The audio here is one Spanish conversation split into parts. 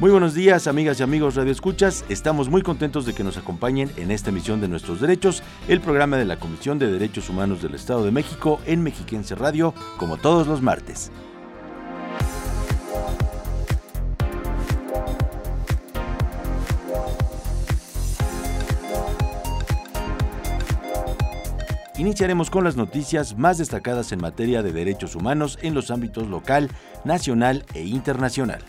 Muy buenos días, amigas y amigos Radio Escuchas. Estamos muy contentos de que nos acompañen en esta emisión de Nuestros Derechos, el programa de la Comisión de Derechos Humanos del Estado de México en Mexiquense Radio, como todos los martes. Iniciaremos con las noticias más destacadas en materia de derechos humanos en los ámbitos local, nacional e internacional.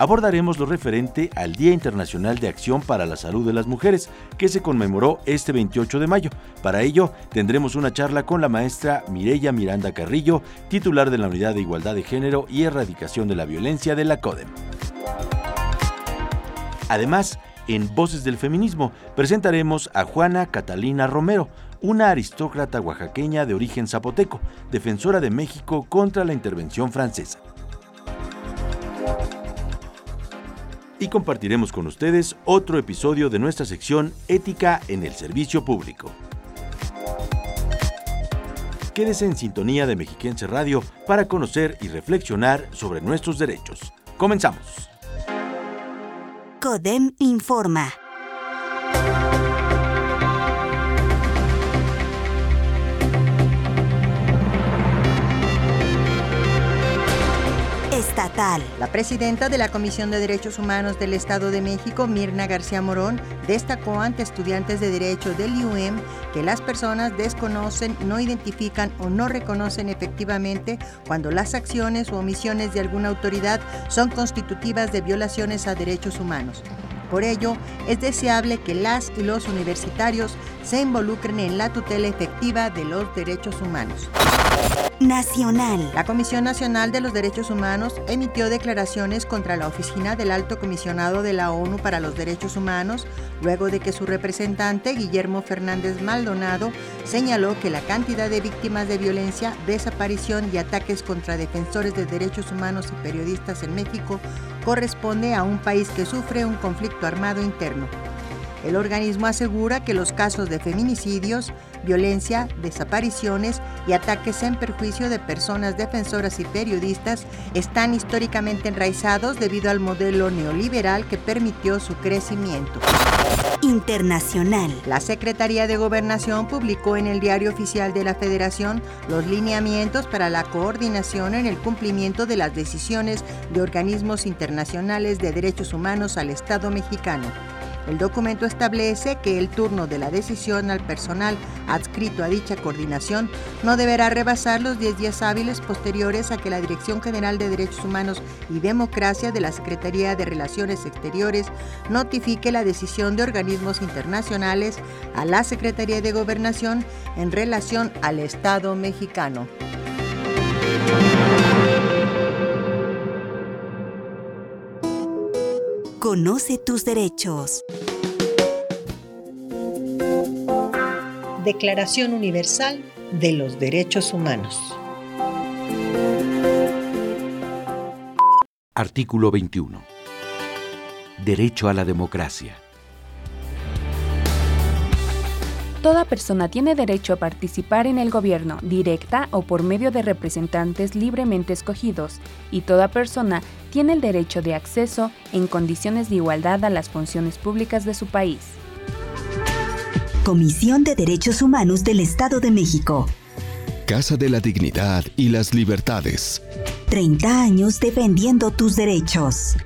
Abordaremos lo referente al Día Internacional de Acción para la Salud de las Mujeres, que se conmemoró este 28 de mayo. Para ello, tendremos una charla con la maestra Mireya Miranda Carrillo, titular de la Unidad de Igualdad de Género y Erradicación de la Violencia de la CODEM. Además, en Voces del Feminismo presentaremos a Juana Catalina Romero, una aristócrata oaxaqueña de origen zapoteco, defensora de México contra la intervención francesa. Y compartiremos con ustedes otro episodio de nuestra sección Ética en el Servicio Público. Quédese en sintonía de Mexiquense Radio para conocer y reflexionar sobre nuestros derechos. Comenzamos. CODEM informa. La presidenta de la Comisión de Derechos Humanos del Estado de México, Mirna García Morón, destacó ante estudiantes de Derecho del IUM que las personas desconocen, no identifican o no reconocen efectivamente cuando las acciones o omisiones de alguna autoridad son constitutivas de violaciones a derechos humanos. Por ello, es deseable que las y los universitarios se involucren en la tutela efectiva de los derechos humanos. Nacional. La Comisión Nacional de los Derechos Humanos emitió declaraciones contra la Oficina del Alto Comisionado de la ONU para los Derechos Humanos, luego de que su representante, Guillermo Fernández Maldonado, señaló que la cantidad de víctimas de violencia, desaparición y ataques contra defensores de derechos humanos y periodistas en México corresponde a un país que sufre un conflicto armado interno. El organismo asegura que los casos de feminicidios, violencia, desapariciones y ataques en perjuicio de personas defensoras y periodistas están históricamente enraizados debido al modelo neoliberal que permitió su crecimiento. Internacional. La Secretaría de Gobernación publicó en el Diario Oficial de la Federación los lineamientos para la coordinación en el cumplimiento de las decisiones de organismos internacionales de derechos humanos al Estado mexicano. El documento establece que el turno de la decisión al personal adscrito a dicha coordinación no deberá rebasar los 10 días hábiles posteriores a que la Dirección General de Derechos Humanos y Democracia de la Secretaría de Relaciones Exteriores notifique la decisión de organismos internacionales a la Secretaría de Gobernación en relación al Estado mexicano. Conoce tus derechos. Declaración Universal de los Derechos Humanos. Artículo 21. Derecho a la democracia. Toda persona tiene derecho a participar en el gobierno, directa o por medio de representantes libremente escogidos, y toda persona tiene el derecho de acceso en condiciones de igualdad a las funciones públicas de su país. Comisión de Derechos Humanos del Estado de México. Casa de la Dignidad y las Libertades. 30 años defendiendo tus derechos.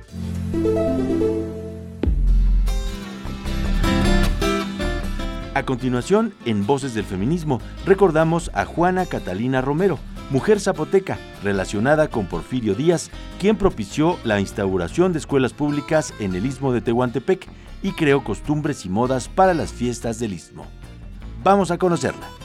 A continuación, en Voces del Feminismo, recordamos a Juana Catalina Romero, mujer zapoteca relacionada con Porfirio Díaz, quien propició la instauración de escuelas públicas en el istmo de Tehuantepec y creó costumbres y modas para las fiestas del istmo. Vamos a conocerla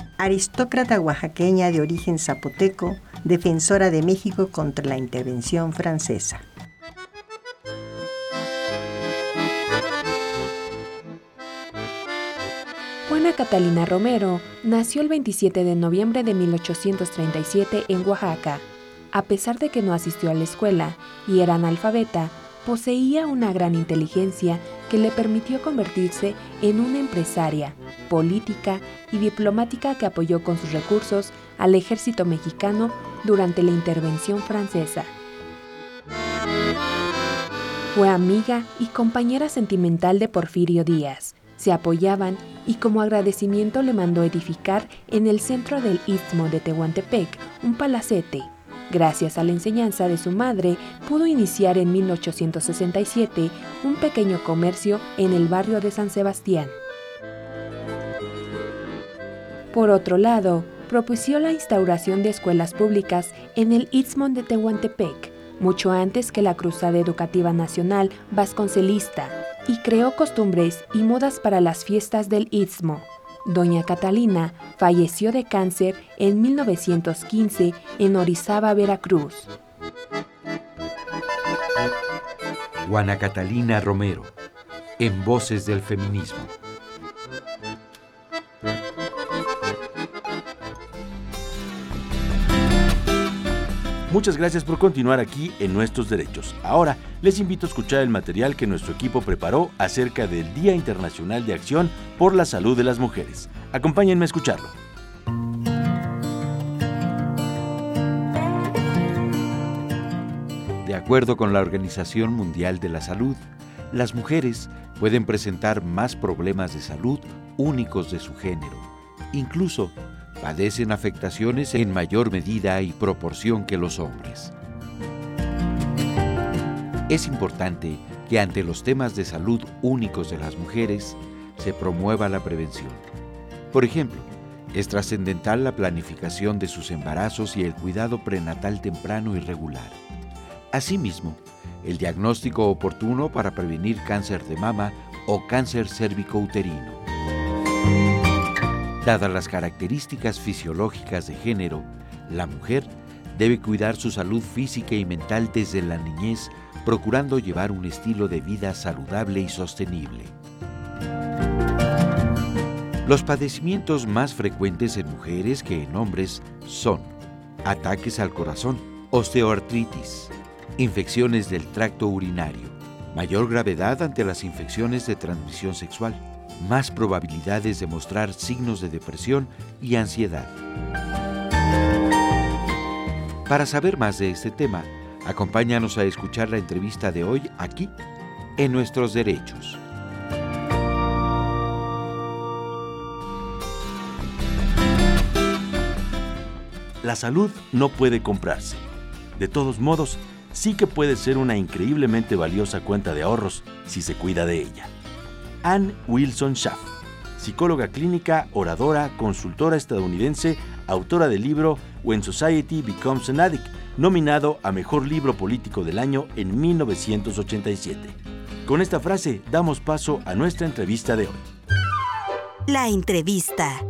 Aristócrata oaxaqueña de origen zapoteco, defensora de México contra la intervención francesa. Juana Catalina Romero nació el 27 de noviembre de 1837 en Oaxaca. A pesar de que no asistió a la escuela y era analfabeta, poseía una gran inteligencia que le permitió convertirse en una empresaria, política y diplomática que apoyó con sus recursos al ejército mexicano durante la intervención francesa. Fue amiga y compañera sentimental de Porfirio Díaz. Se apoyaban y como agradecimiento le mandó edificar en el centro del istmo de Tehuantepec un palacete Gracias a la enseñanza de su madre, pudo iniciar en 1867 un pequeño comercio en el barrio de San Sebastián. Por otro lado, propició la instauración de escuelas públicas en el Istmo de Tehuantepec, mucho antes que la Cruzada Educativa Nacional Vasconcelista, y creó costumbres y modas para las fiestas del Istmo. Doña Catalina falleció de cáncer en 1915 en Orizaba, Veracruz. Juana Catalina Romero, en Voces del Feminismo. Muchas gracias por continuar aquí en Nuestros Derechos. Ahora les invito a escuchar el material que nuestro equipo preparó acerca del Día Internacional de Acción por la Salud de las Mujeres. Acompáñenme a escucharlo. De acuerdo con la Organización Mundial de la Salud, las mujeres pueden presentar más problemas de salud únicos de su género. Incluso padecen afectaciones en mayor medida y proporción que los hombres. Es importante que ante los temas de salud únicos de las mujeres se promueva la prevención. Por ejemplo, es trascendental la planificación de sus embarazos y el cuidado prenatal temprano y regular. Asimismo, el diagnóstico oportuno para prevenir cáncer de mama o cáncer cérvico-uterino. Dadas las características fisiológicas de género, la mujer debe cuidar su salud física y mental desde la niñez, procurando llevar un estilo de vida saludable y sostenible. Los padecimientos más frecuentes en mujeres que en hombres son ataques al corazón, osteoartritis, infecciones del tracto urinario, mayor gravedad ante las infecciones de transmisión sexual, más probabilidades de mostrar signos de depresión y ansiedad. Para saber más de este tema, acompáñanos a escuchar la entrevista de hoy aquí, en Nuestros Derechos. La salud no puede comprarse. De todos modos, sí que puede ser una increíblemente valiosa cuenta de ahorros si se cuida de ella. Ann Wilson Schaff, psicóloga clínica, oradora, consultora estadounidense, autora del libro When Society Becomes an Addict, nominado a Mejor Libro Político del Año en 1987. Con esta frase damos paso a nuestra entrevista de hoy. La entrevista.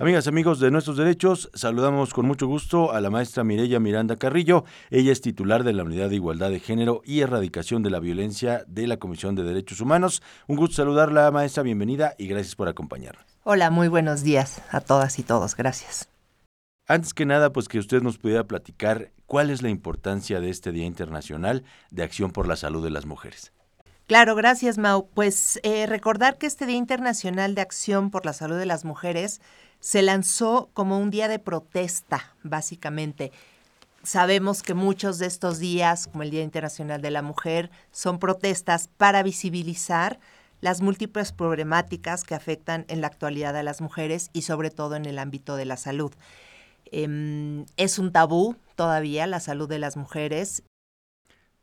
Amigas, amigos de Nuestros Derechos, saludamos con mucho gusto a la maestra Mireya Miranda Carrillo. Ella es titular de la Unidad de Igualdad de Género y Erradicación de la Violencia de la Comisión de Derechos Humanos. Un gusto saludarla, maestra, bienvenida y gracias por acompañarnos. Hola, muy buenos días a todas y todos, gracias. Antes que nada, pues que usted nos pudiera platicar cuál es la importancia de este Día Internacional de Acción por la Salud de las Mujeres. Claro, gracias Mau. Pues eh, recordar que este Día Internacional de Acción por la Salud de las Mujeres se lanzó como un día de protesta, básicamente. Sabemos que muchos de estos días, como el Día Internacional de la Mujer, son protestas para visibilizar las múltiples problemáticas que afectan en la actualidad a las mujeres y sobre todo en el ámbito de la salud. Em, es un tabú todavía la salud de las mujeres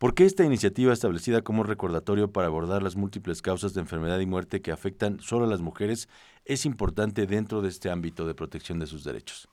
¿Por qué esta iniciativa establecida como recordatorio para abordar las múltiples causas de enfermedad y muerte que afectan solo a las mujeres es importante dentro de este ámbito de protección de sus derechos?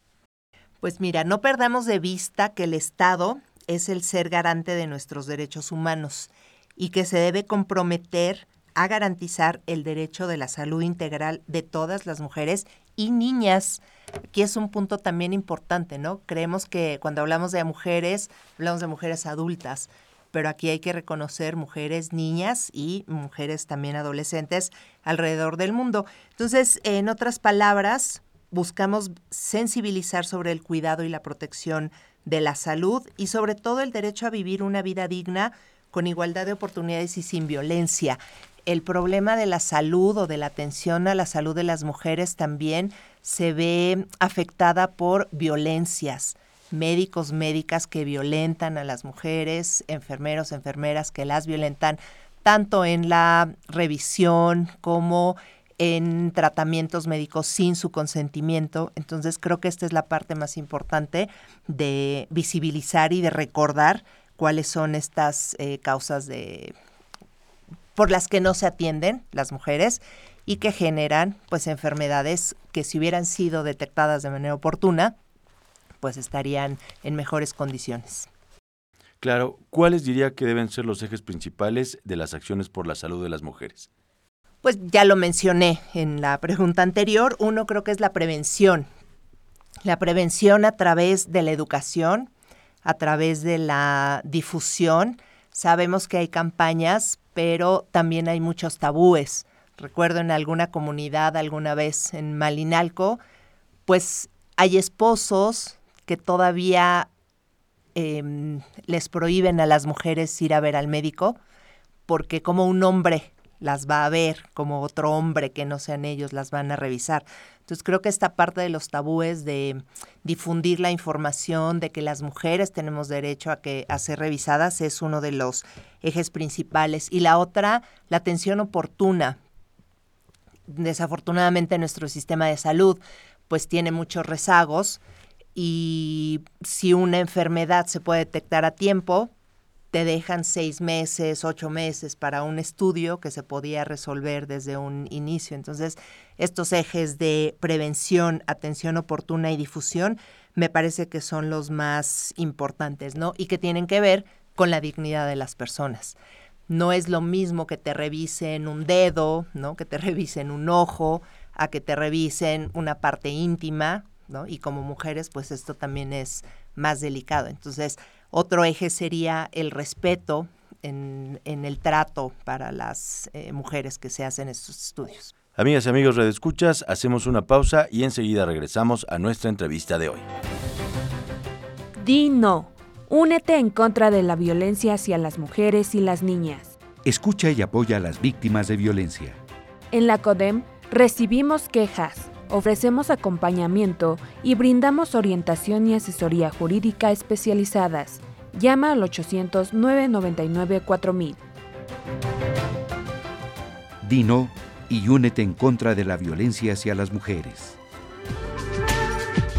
Pues mira, no perdamos de vista que el Estado es el ser garante de nuestros derechos humanos y que se debe comprometer a garantizar el derecho de la salud integral de todas las mujeres y niñas. Aquí es un punto también importante, ¿no? Creemos que cuando hablamos de mujeres, hablamos de mujeres adultas, pero aquí hay que reconocer mujeres, niñas y mujeres también adolescentes alrededor del mundo. Entonces, en otras palabras, buscamos sensibilizar sobre el cuidado y la protección de la salud y sobre todo el derecho a vivir una vida digna con igualdad de oportunidades y sin violencia. El problema de la salud o de la atención a la salud de las mujeres también se ve afectada por violencias, médicos, médicas que violentan a las mujeres, enfermeros, enfermeras que las violentan, tanto en la revisión como en tratamientos médicos sin su consentimiento. Entonces creo que esta es la parte más importante de visibilizar y de recordar cuáles son estas eh, causas de por las que no se atienden las mujeres y que generan pues enfermedades que si hubieran sido detectadas de manera oportuna pues estarían en mejores condiciones. Claro, ¿cuáles diría que deben ser los ejes principales de las acciones por la salud de las mujeres? Pues ya lo mencioné en la pregunta anterior. Uno creo que es la prevención. La prevención a través de la educación, a través de la difusión. Sabemos que hay campañas, pero también hay muchos tabúes. Recuerdo en alguna comunidad alguna vez en Malinalco, pues hay esposos que todavía em, les prohíben a las mujeres ir a ver al médico porque como un hombre las va a ver como otro hombre que no sean ellos, las van a revisar. Entonces creo que esta parte de los tabúes de difundir la información de que las mujeres tenemos derecho a que a ser revisadas es uno de los ejes principales y la otra la atención oportuna. Desafortunadamente nuestro sistema de salud pues tiene muchos rezagos y si una enfermedad se puede detectar a tiempo, te dejan seis meses, ocho meses para un estudio que se podía resolver desde un inicio. Entonces, estos ejes de prevención, atención oportuna y difusión me parece que son los más importantes, ¿no? Y que tienen que ver con la dignidad de las personas. No es lo mismo que te revisen un dedo, ¿no? Que te revisen un ojo, a que te revisen una parte íntima, ¿no? Y como mujeres, pues esto también es más delicado. Entonces, otro eje sería el respeto en, el trato para las eh, mujeres que se hacen estos estudios. Amigas y amigos redescuchas, hacemos una pausa y enseguida regresamos a nuestra entrevista de hoy. Dino, Únete en contra de la violencia hacia las mujeres y las niñas. Escucha y apoya a las víctimas de violencia. En la CODEM recibimos quejas ofrecemos acompañamiento y brindamos orientación y asesoría jurídica especializadas. Llama al 800-999-4000. Dino y únete en contra de la violencia hacia las mujeres.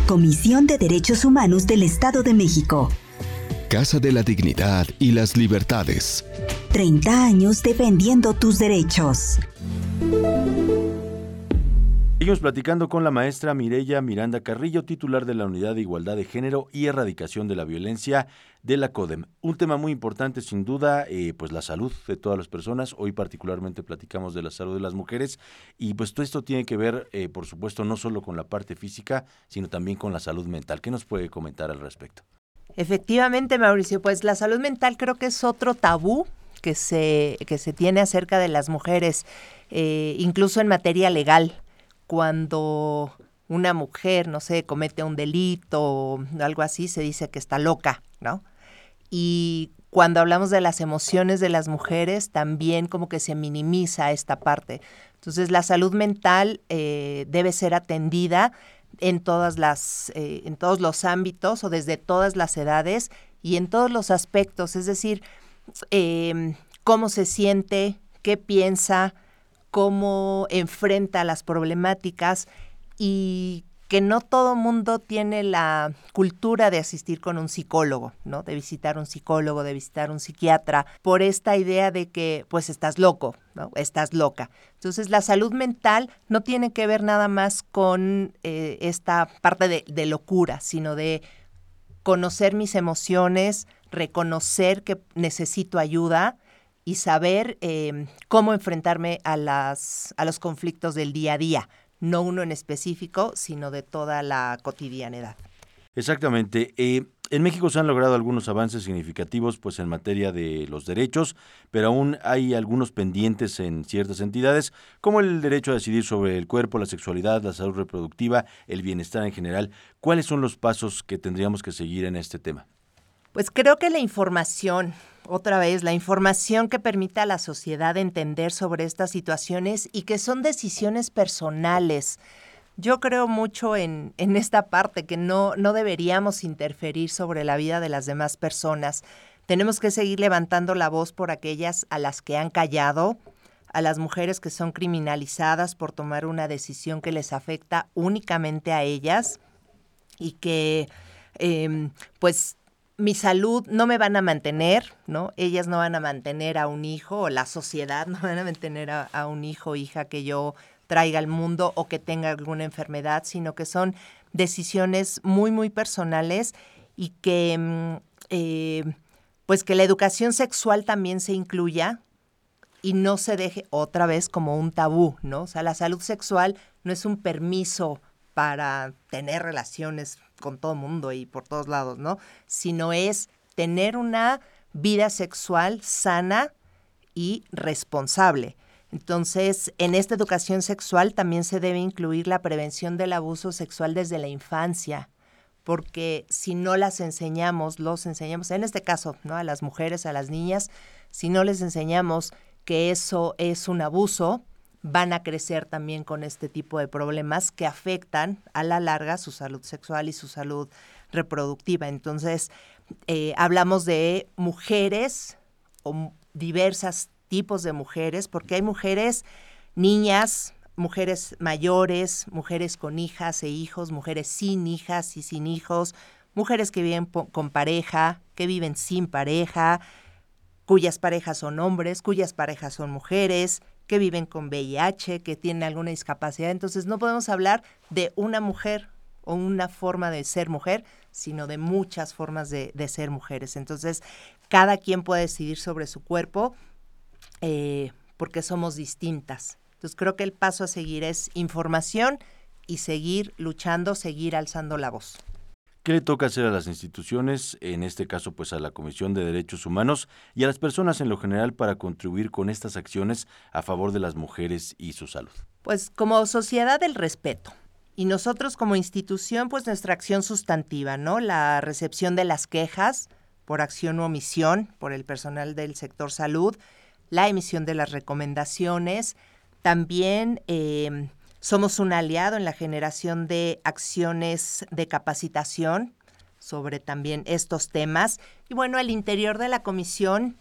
Comisión de Derechos Humanos del Estado de México. Casa de la Dignidad y las Libertades. 30 años defendiendo tus derechos. Seguimos platicando con la maestra Mireya Miranda Carrillo, titular de la Unidad de Igualdad de Género y Erradicación de la Violencia de la CODEM. Un tema muy importante, sin duda, eh, pues la salud de todas las personas. Hoy particularmente platicamos de la salud de las mujeres y pues todo esto tiene que ver, eh, por supuesto, no solo con la parte física, sino también con la salud mental. ¿Qué nos puede comentar al respecto? Efectivamente, Mauricio, pues la salud mental creo que es otro tabú que se, que se tiene acerca de las mujeres, eh, incluso en materia legal cuando una mujer, no sé, comete un delito o algo así, se dice que está loca, ¿no? Y cuando hablamos de las emociones de las mujeres, también como que se minimiza esta parte. Entonces, la salud mental eh, debe ser atendida en todas las, eh, en todos los ámbitos o desde todas las edades y en todos los aspectos. Es decir, em, cómo se siente, qué piensa, cómo enfrenta las problemáticas y que no todo mundo tiene la cultura de asistir con un psicólogo, ¿no? De visitar un psicólogo, de visitar un psiquiatra, por esta idea de que, pues, estás loco, ¿no? Estás loca. Entonces, la salud mental no tiene que ver nada más con eh, esta parte de, locura, sino de conocer mis emociones, reconocer que necesito ayuda y saber eh, cómo enfrentarme a, las, a los conflictos del día a día no uno en específico, sino de toda la cotidianidad. Exactamente. Eh, en México se han logrado algunos avances significativos pues en materia de los derechos, pero aún hay algunos pendientes en ciertas entidades, como el derecho a decidir sobre el cuerpo, la sexualidad, la salud reproductiva, el bienestar en general. ¿Cuáles son los pasos que tendríamos que seguir en este tema? Pues creo que la información, otra vez, la información que permita a la sociedad entender sobre estas situaciones y que son decisiones personales. Yo creo mucho en, en esta parte, que no, no deberíamos interferir sobre la vida de las demás personas. Tenemos que seguir levantando la voz por aquellas a las que han callado, a las mujeres que son criminalizadas por tomar una decisión que les afecta únicamente a ellas y que em, pues mi salud no me van a mantener, ¿no? Ellas no van a mantener a un hijo o la sociedad no van a mantener a, un hijo o hija que yo traiga al mundo o que tenga alguna enfermedad, sino que son decisiones muy, muy personales y que, mm, eh, pues que la educación sexual también se incluya y no se deje otra vez como un tabú, ¿no? O sea, la salud sexual no es un permiso para tener relaciones con todo mundo y por todos lados, ¿no? Sino es tener una vida sexual sana y responsable. Entonces, en esta educación sexual también se debe incluir la prevención del abuso sexual desde la infancia, porque si no las enseñamos, los enseñamos, en este caso, ¿no? A las mujeres, a las niñas, si no les enseñamos que eso es un abuso, van a crecer también con este tipo de problemas que afectan a la larga su salud sexual y su salud reproductiva. Entonces, eh, hablamos de mujeres o diversos tipos de mujeres, porque hay mujeres, niñas, mujeres mayores, mujeres con hijas e hijos, mujeres sin hijas y sin hijos, mujeres que viven con pareja, que viven sin pareja, cuyas parejas son hombres, cuyas parejas son mujeres, que viven con VIH, que tienen alguna discapacidad. Entonces no podemos hablar de una mujer o una forma de ser mujer, sino de muchas formas de, ser mujeres. Entonces cada quien puede decidir sobre su cuerpo eh, porque somos distintas. Entonces creo que el paso a seguir es información y seguir luchando, seguir alzando la voz. ¿Qué le toca hacer a las instituciones, en este caso pues a la Comisión de Derechos Humanos y a las personas en lo general para contribuir con estas acciones a favor de las mujeres y su salud? Pues como sociedad del respeto. Y nosotros como institución, pues nuestra acción sustantiva, ¿no? La recepción de las quejas por acción o omisión por el personal del sector salud, la emisión de las recomendaciones, también eh, somos un aliado en la generación de acciones de capacitación sobre también estos temas. Y bueno, al interior de la comisión,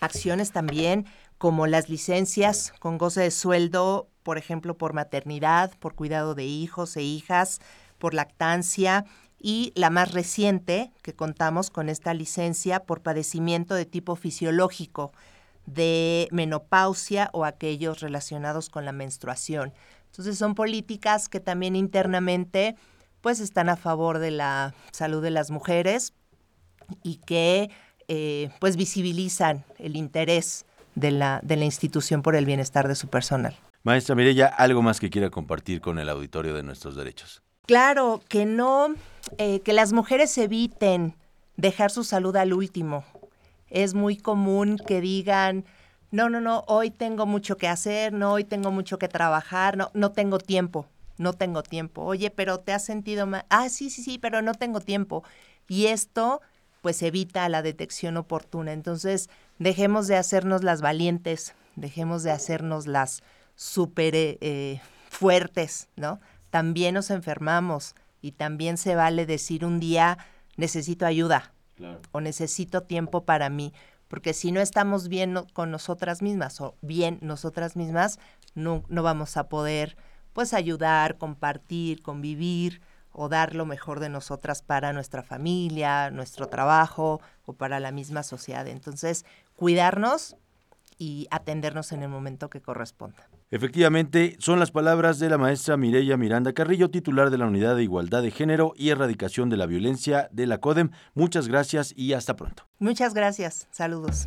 acciones también como las licencias con goce de sueldo, por ejemplo, por maternidad, por cuidado de hijos e hijas, por lactancia y la más reciente que contamos con esta licencia por padecimiento de tipo fisiológico de menopausia o aquellos relacionados con la menstruación. Entonces son políticas que también internamente pues están a favor de la salud de las mujeres y que eh, pues visibilizan el interés de la, de la institución por el bienestar de su personal. Maestra Mireya, ¿algo más que quiera compartir con el auditorio de nuestros derechos? Claro, que no, eh, que las mujeres eviten dejar su salud al último. Es muy común que digan, no, no, no, hoy tengo mucho que hacer, no, hoy tengo mucho que trabajar, no, no tengo tiempo, no tengo tiempo. Oye, pero te has sentido mal. Ah, sí, sí, sí, pero no tengo tiempo. Y esto, pues, evita la detección oportuna. Entonces, dejemos de hacernos las valientes, dejemos de hacernos las súper eh, fuertes, ¿no? También nos enfermamos y también se vale decir un día, necesito ayuda o necesito tiempo para mí porque si no estamos bien con nosotras mismas o bien nosotras mismas, no, no vamos a poder pues ayudar, compartir, convivir o dar lo mejor de nosotras para nuestra familia, nuestro trabajo o para la misma sociedad. Entonces, cuidarnos y atendernos en el momento que corresponda. Efectivamente, son las palabras de la maestra Mireya Miranda Carrillo, titular de la Unidad de Igualdad de Género y Erradicación de la Violencia de la CODEM. Muchas gracias y hasta pronto. Muchas gracias. Saludos.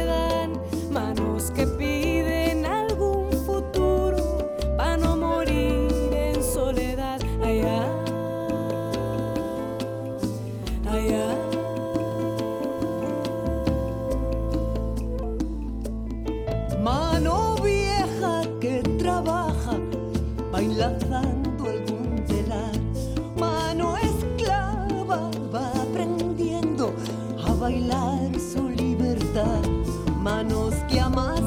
bailar su libertad, manos que aman.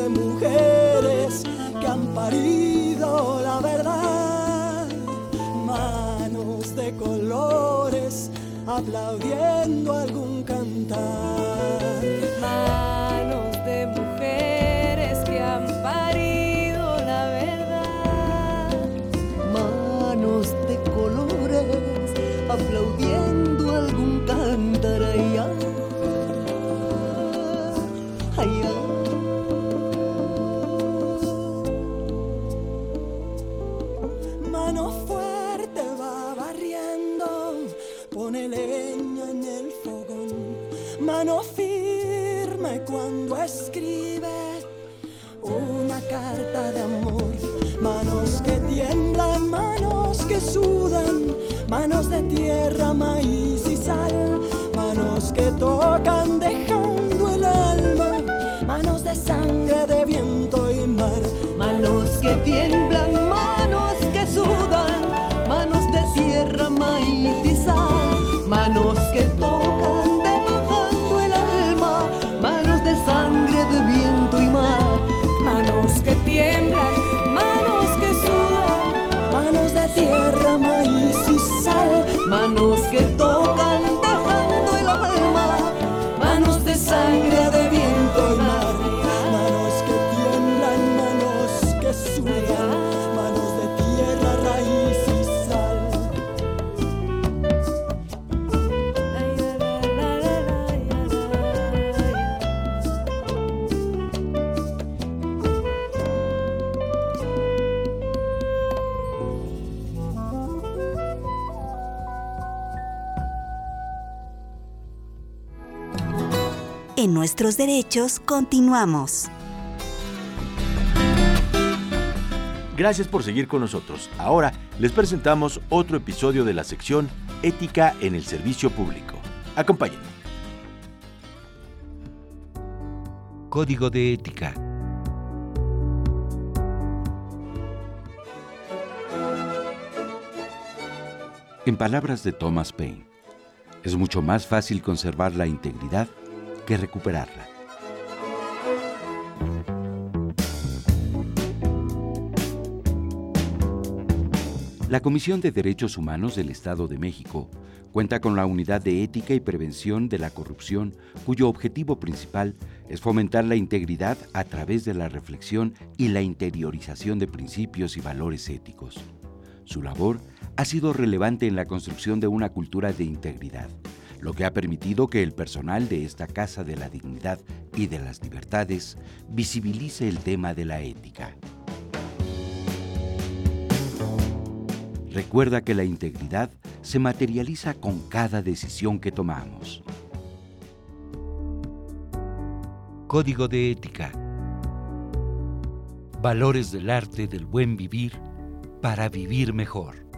de mujeres que han parido la verdad. Manos de colores aplaudiendo algún cantar. manos de tierra, maíz y sal, manos que tocan dejando el alma, manos de sangre, de viento y mar, manos que tiemblan mar. en nuestros derechos continuamos. Gracias por seguir con nosotros. Ahora les presentamos otro episodio de la sección Ética en el Servicio Público. Acompáñenme. Código de Ética. En palabras de Thomas Paine, es mucho más fácil conservar la integridad que recuperarla. La Comisión de Derechos Humanos del Estado de México cuenta con la Unidad de Ética y Prevención de la Corrupción, cuyo objetivo principal es fomentar la integridad a través de la reflexión y la interiorización de principios y valores éticos. Su labor ha sido relevante en la construcción de una cultura de integridad, lo que ha permitido que el personal de esta Casa de la Dignidad y de las Libertades visibilice el tema de la ética. Recuerda que la integridad se materializa con cada decisión que tomamos. Código de Ética. Valores del arte del buen vivir para vivir mejor.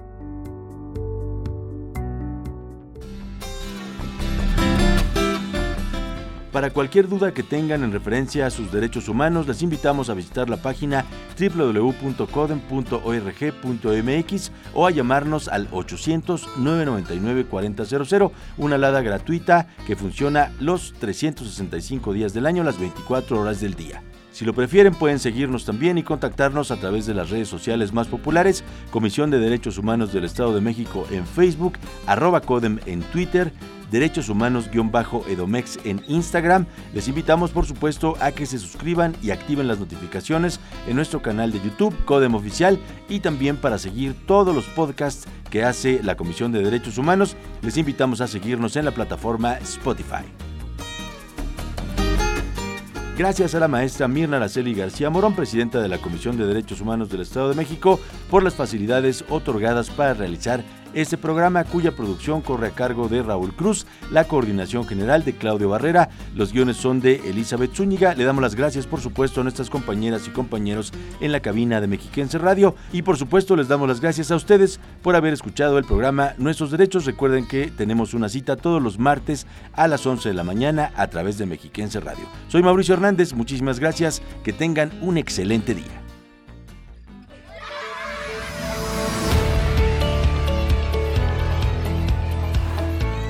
Para cualquier duda que tengan en referencia a sus derechos humanos, les invitamos a visitar la página www.codem.org.mx o a llamarnos al 800-999-4000, una alada gratuita que funciona los 365 días del año, las 24 horas del día. Si lo prefieren pueden seguirnos también y contactarnos a través de las redes sociales más populares, Comisión de Derechos Humanos del Estado de México en Facebook, arroba Codem en Twitter, Derechos Humanos-Edomex en Instagram. Les invitamos, por supuesto, a que se suscriban y activen las notificaciones en nuestro canal de YouTube, Codem Oficial, y también para seguir todos los podcasts que hace la Comisión de Derechos Humanos. Les invitamos a seguirnos en la plataforma Spotify. Gracias a la maestra Mirna Araceli García Morón, presidenta de la Comisión de Derechos Humanos del Estado de México, por las facilidades otorgadas para realizar este programa cuya producción corre a cargo de Raúl Cruz, la coordinación general de Claudio Barrera, los guiones son de Elizabeth Zúñiga. Le damos las gracias, por supuesto, a nuestras compañeras y compañeros en la cabina de Mexiquense Radio y, por supuesto, les damos las gracias a ustedes por haber escuchado el programa Nuestros Derechos. Recuerden que tenemos una cita todos los martes a las 11 de la mañana a través de Mexiquense Radio. Soy Mauricio Hernández, muchísimas gracias, que tengan un excelente día.